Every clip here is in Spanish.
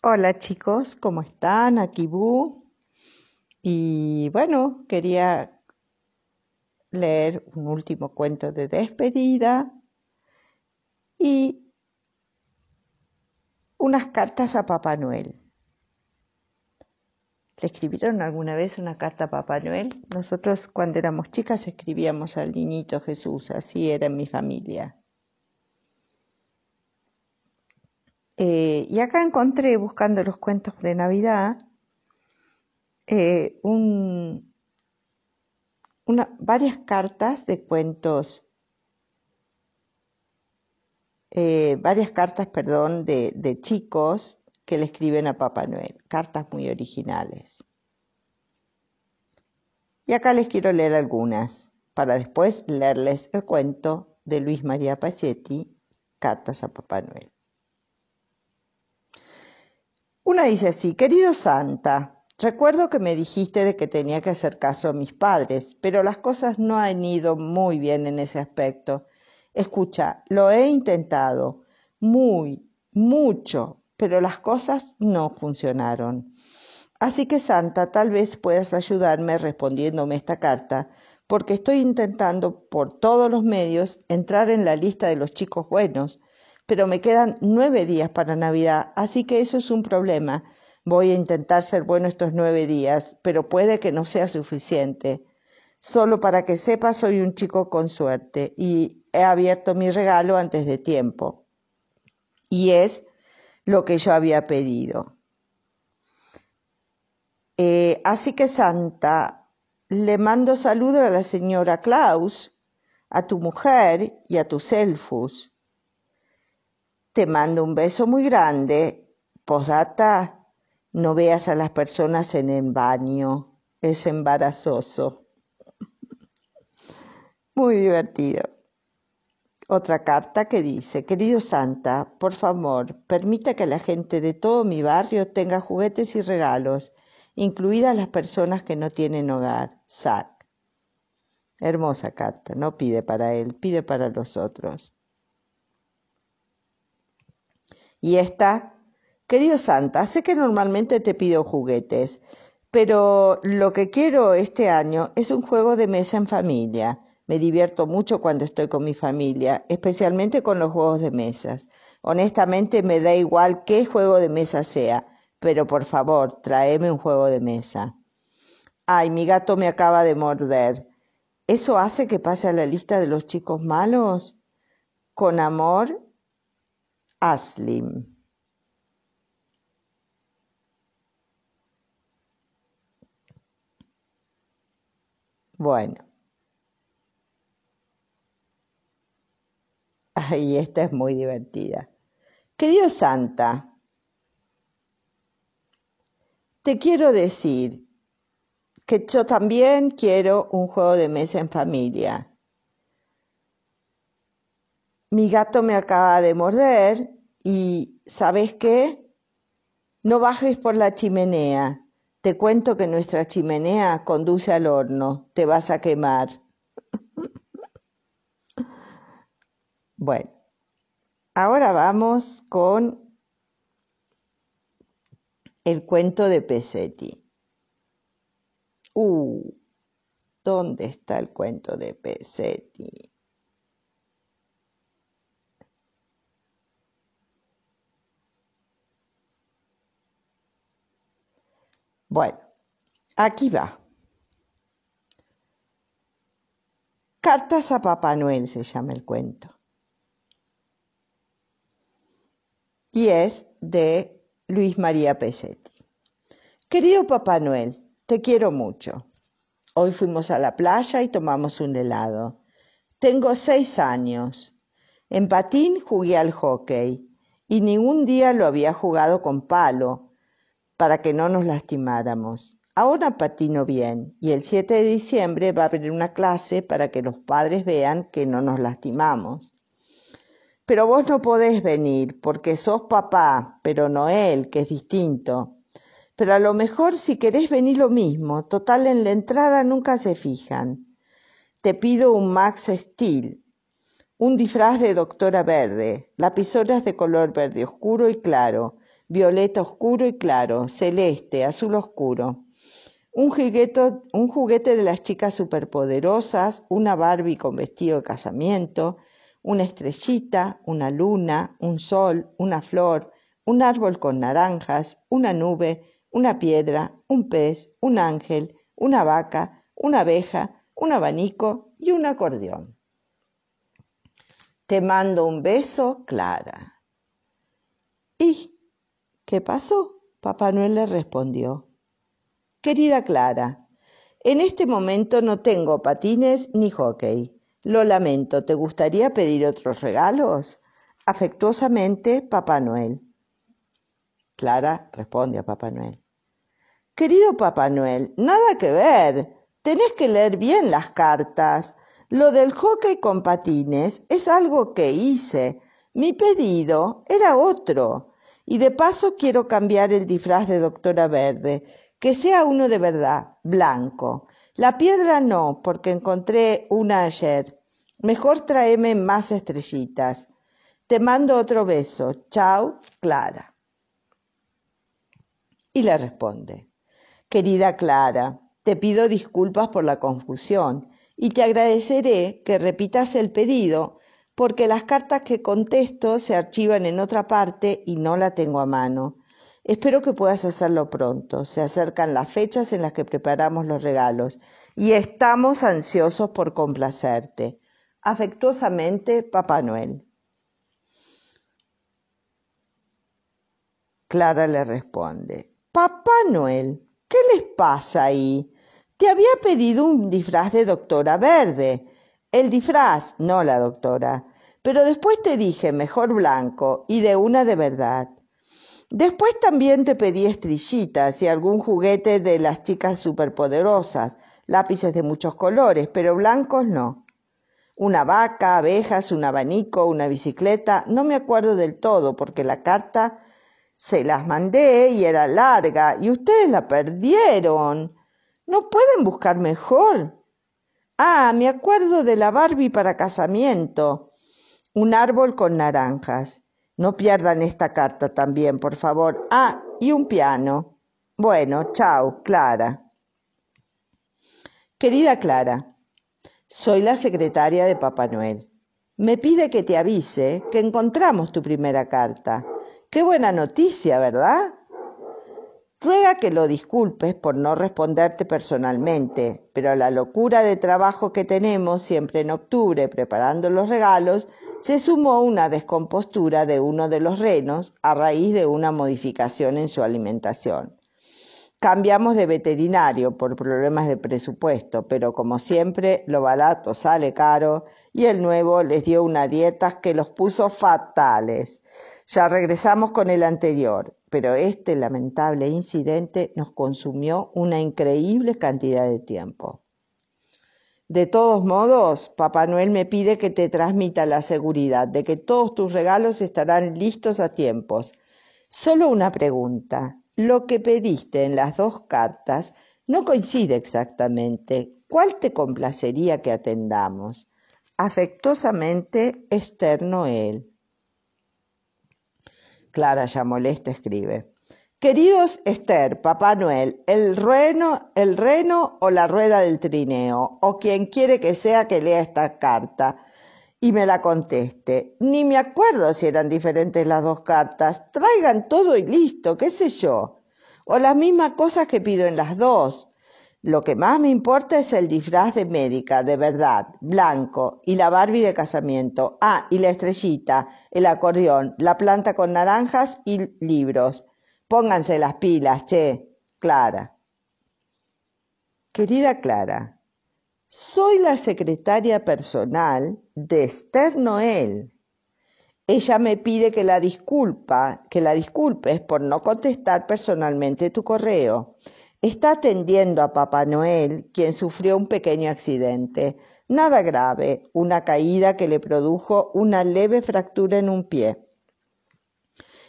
Hola chicos, ¿cómo están? Aquí Bu. Y bueno, quería leer un último cuento de despedida y unas cartas a Papá Noel. ¿Le escribieron alguna vez una carta a Papá Noel? Nosotros cuando éramos chicas escribíamos al niñito Jesús, así era en mi familia. Eh, y acá encontré, buscando los cuentos de Navidad, eh, varias cartas de cuentos, eh, varias cartas, perdón, de, de chicos que le escriben a Papá Noel, cartas muy originales. Y acá les quiero leer algunas, para después leerles el cuento de Luis María Pachetti, Cartas a Papá Noel. Una dice así, querido Santa, recuerdo que me dijiste de que tenía que hacer caso a mis padres, pero las cosas no han ido muy bien en ese aspecto. Escucha, lo he intentado, muy, mucho, pero las cosas no funcionaron. Así que Santa, tal vez puedas ayudarme respondiéndome esta carta, porque estoy intentando por todos los medios entrar en la lista de los chicos buenos, pero me quedan nueve días para Navidad, así que eso es un problema. Voy a intentar ser bueno estos nueve días, pero puede que no sea suficiente. Solo para que sepa, soy un chico con suerte y he abierto mi regalo antes de tiempo. Y es lo que yo había pedido. Eh, así que Santa, le mando saludo a la señora Klaus, a tu mujer y a tus elfos. Te mando un beso muy grande. Posdata, no veas a las personas en el baño. Es embarazoso. Muy divertido. Otra carta que dice, querido Santa, por favor, permita que la gente de todo mi barrio tenga juguetes y regalos, incluidas las personas que no tienen hogar. Zack. Hermosa carta, no pide para él, pide para los otros. Y esta, querido Santa, sé que normalmente te pido juguetes, pero lo que quiero este año es un juego de mesa en familia. Me divierto mucho cuando estoy con mi familia, especialmente con los juegos de mesas. Honestamente me da igual qué juego de mesa sea, pero por favor, tráeme un juego de mesa. Ay, mi gato me acaba de morder. ¿Eso hace que pase a la lista de los chicos malos? Con amor, Aslim. Bueno. Ay, esta es muy divertida. Querido Santa, te quiero decir que yo también quiero un juego de mesa en familia mi gato me acaba de morder y ¿sabes qué? No bajes por la chimenea. Te cuento que nuestra chimenea conduce al horno. Te vas a quemar. bueno, ahora vamos con el cuento de Pesetti. Uh, ¿dónde está el cuento de Pesetti? Bueno, aquí va. Cartas a Papá Noel se llama el cuento. Y es de Luis María Pesetti. Querido Papá Noel, te quiero mucho. Hoy fuimos a la playa y tomamos un helado. Tengo seis años. En patín jugué al hockey y ningún día lo había jugado con palo para que no nos lastimáramos. Ahora patino bien y el 7 de diciembre va a haber una clase para que los padres vean que no nos lastimamos. Pero vos no podés venir porque sos papá, pero no él, que es distinto. Pero a lo mejor si querés venir lo mismo, total en la entrada nunca se fijan. Te pido un Max Steel, un disfraz de doctora verde, lapisoras de color verde oscuro y claro, violeta oscuro y claro, celeste, azul oscuro. Un juguete, un juguete de las chicas superpoderosas, una Barbie con vestido de casamiento, una estrellita, una luna, un sol, una flor, un árbol con naranjas, una nube, una piedra, un pez, un ángel, una vaca, una abeja, un abanico y un acordeón. Te mando un beso, Clara. ¿Y qué pasó? Papá Noel le respondió. Querida Clara, en este momento no tengo patines ni hockey. Lo lamento, ¿te gustaría pedir otros regalos? Afectuosamente, Papá Noel. Clara responde a Papá Noel. Querido Papá Noel, nada que ver. Tenés que leer bien las cartas. Lo del hockey con patines es algo que hice. Mi pedido era otro. Y de paso quiero cambiar el disfraz de doctora verde, que sea uno de verdad, blanco. La piedra no, porque encontré una ayer. Mejor tráeme más estrellitas. Te mando otro beso. Chao, Clara. Y le responde, Querida Clara, te pido disculpas por la confusión y te agradeceré que repitas el pedido porque las cartas que contesto se archivan en otra parte y no la tengo a mano. Espero que puedas hacerlo pronto. Se acercan las fechas en las que preparamos los regalos y estamos ansiosos por complacerte. Afectuosamente, Papá Noel. Clara le responde, Papá Noel, ¿qué les pasa ahí? Te había pedido un disfraz de doctora verde. El disfraz, no la doctora. Pero después te dije mejor blanco y de una de verdad. Después también te pedí estrellitas y algún juguete de las chicas superpoderosas, lápices de muchos colores, pero blancos no. Una vaca, abejas, un abanico, una bicicleta, no me acuerdo del todo porque la carta se las mandé y era larga y ustedes la perdieron. ¿No pueden buscar mejor? Ah, me acuerdo de la Barbie para casamiento. Un árbol con naranjas. No pierdan esta carta también, por favor. Ah, y un piano. Bueno, chao, Clara. Querida Clara, soy la secretaria de Papá Noel. Me pide que te avise que encontramos tu primera carta. Qué buena noticia, ¿verdad? Ruega que lo disculpes por no responderte personalmente, pero la locura de trabajo que tenemos siempre en octubre preparando los regalos, se sumó una descompostura de uno de los renos a raíz de una modificación en su alimentación. Cambiamos de veterinario por problemas de presupuesto, pero como siempre lo barato sale caro y el nuevo les dio una dieta que los puso fatales. Ya regresamos con el anterior, pero este lamentable incidente nos consumió una increíble cantidad de tiempo. De todos modos, Papá Noel me pide que te transmita la seguridad de que todos tus regalos estarán listos a tiempos. Solo una pregunta. Lo que pediste en las dos cartas no coincide exactamente. ¿Cuál te complacería que atendamos? Afectuosamente, Esther Noel. Clara ya molesta escribe. Queridos Esther, Papá Noel, el reno, el reno o la rueda del trineo, o quien quiere que sea que lea esta carta y me la conteste. Ni me acuerdo si eran diferentes las dos cartas. Traigan todo y listo, qué sé yo. O las mismas cosas que pido en las dos. Lo que más me importa es el disfraz de médica, de verdad, blanco, y la Barbie de casamiento. Ah, y la estrellita, el acordeón, la planta con naranjas y libros. Pónganse las pilas, che. Clara. Querida Clara, soy la secretaria personal de Esther Noel. Ella me pide que la disculpa, que la disculpes por no contestar personalmente tu correo Está atendiendo a Papá Noel, quien sufrió un pequeño accidente. Nada grave, una caída que le produjo una leve fractura en un pie.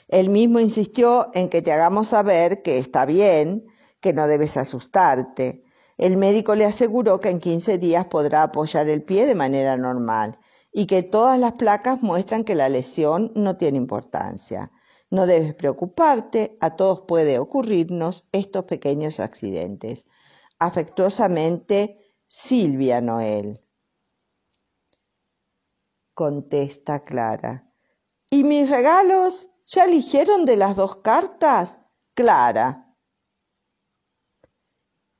Él mismo insistió en que te hagamos saber que está bien, que no debes asustarte. El médico le aseguró que en 15 días podrá apoyar el pie de manera normal y que todas las placas muestran que la lesión no tiene importancia. No debes preocuparte, a todos puede ocurrirnos estos pequeños accidentes. Afectuosamente, Silvia Noel. Contesta Clara. ¿Y mis regalos? ¿Ya eligieron de las dos cartas? Clara.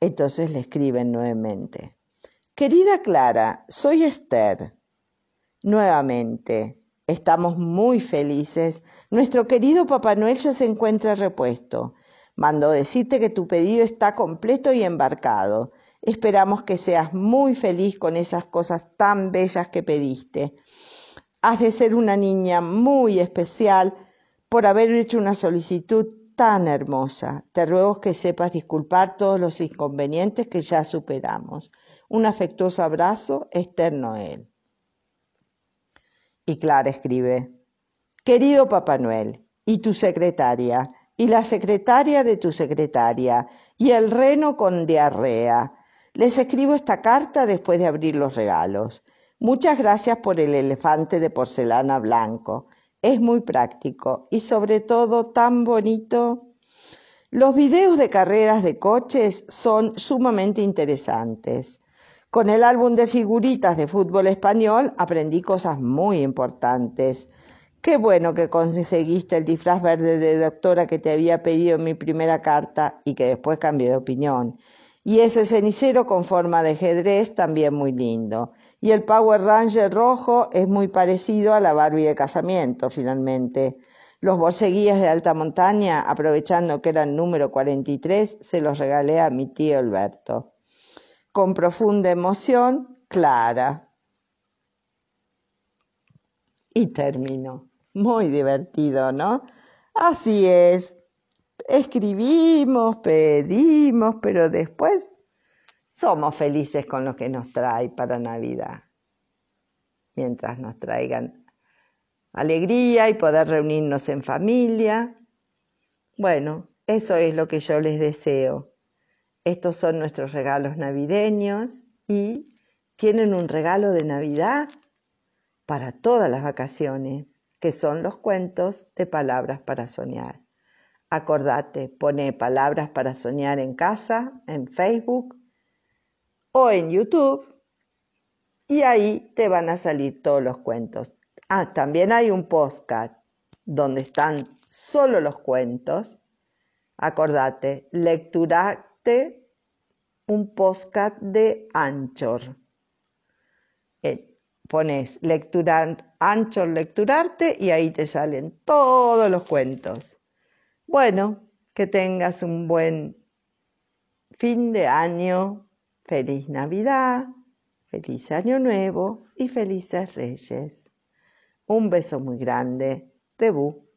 Entonces le escriben nuevamente. Querida Clara, soy Esther. Nuevamente, estamos muy felices. Nuestro querido Papá Noel ya se encuentra repuesto. Mando decirte que tu pedido está completo y embarcado. Esperamos que seas muy feliz con esas cosas tan bellas que pediste. Has de ser una niña muy especial por haber hecho una solicitud tan hermosa. Te ruego que sepas disculpar todos los inconvenientes que ya superamos. Un afectuoso abrazo, Esther Noel. Y Clara escribe, Querido Papá Noel, y tu secretaria, y la secretaria de tu secretaria, y el reno con diarrea. Les escribo esta carta después de abrir los regalos. Muchas gracias por el elefante de porcelana blanco. Es muy práctico y sobre todo tan bonito. Los videos de carreras de coches son sumamente interesantes. Con el álbum de figuritas de fútbol español aprendí cosas muy importantes. Qué bueno que conseguiste el disfraz verde de doctora que te había pedido en mi primera carta y que después cambié de opinión. Y ese cenicero con forma de ajedrez también muy lindo. Y el Power Ranger rojo es muy parecido a la Barbie de casamiento, finalmente. Los borseguíes de alta montaña, aprovechando que eran número 43, se los regalé a mi tío Alberto con profunda emoción, Clara. Y terminó. Muy divertido, ¿no? Así es. Escribimos, pedimos, pero después somos felices con lo que nos trae para Navidad. Mientras nos traigan alegría y poder reunirnos en familia. Bueno, eso es lo que yo les deseo. Estos son nuestros regalos navideños y tienen un regalo de Navidad para todas las vacaciones, que son los cuentos de palabras para soñar. Acordate, pone palabras para soñar en casa, en Facebook o en YouTube y ahí te van a salir todos los cuentos. Ah, también hay un podcast donde están solo los cuentos. Acordate, lecturate un podcast de Anchor. Eh, pones lecturar, Anchor Lecturarte y ahí te salen todos los cuentos. Bueno, que tengas un buen fin de año, feliz Navidad, feliz Año Nuevo y felices Reyes. Un beso muy grande. Debú.